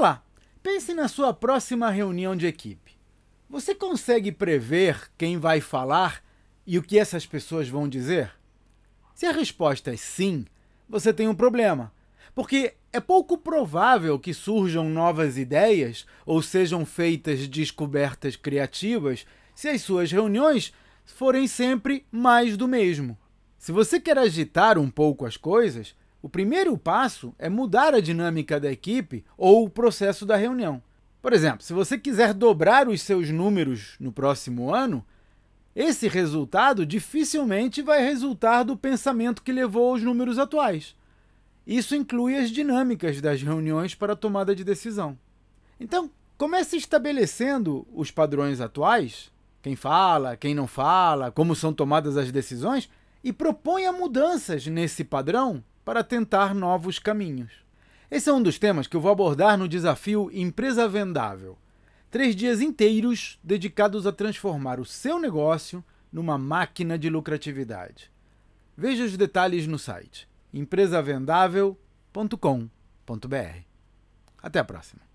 Vamos lá. Pense na sua próxima reunião de equipe. Você consegue prever quem vai falar e o que essas pessoas vão dizer? Se a resposta é sim, você tem um problema, porque é pouco provável que surjam novas ideias ou sejam feitas descobertas criativas se as suas reuniões forem sempre mais do mesmo. Se você quer agitar um pouco as coisas, o primeiro passo é mudar a dinâmica da equipe ou o processo da reunião. Por exemplo, se você quiser dobrar os seus números no próximo ano, esse resultado dificilmente vai resultar do pensamento que levou aos números atuais. Isso inclui as dinâmicas das reuniões para a tomada de decisão. Então, comece estabelecendo os padrões atuais, quem fala, quem não fala, como são tomadas as decisões, e proponha mudanças nesse padrão para tentar novos caminhos. Esse é um dos temas que eu vou abordar no desafio Empresa Vendável. Três dias inteiros dedicados a transformar o seu negócio numa máquina de lucratividade. Veja os detalhes no site empresavendável.com.br. Até a próxima!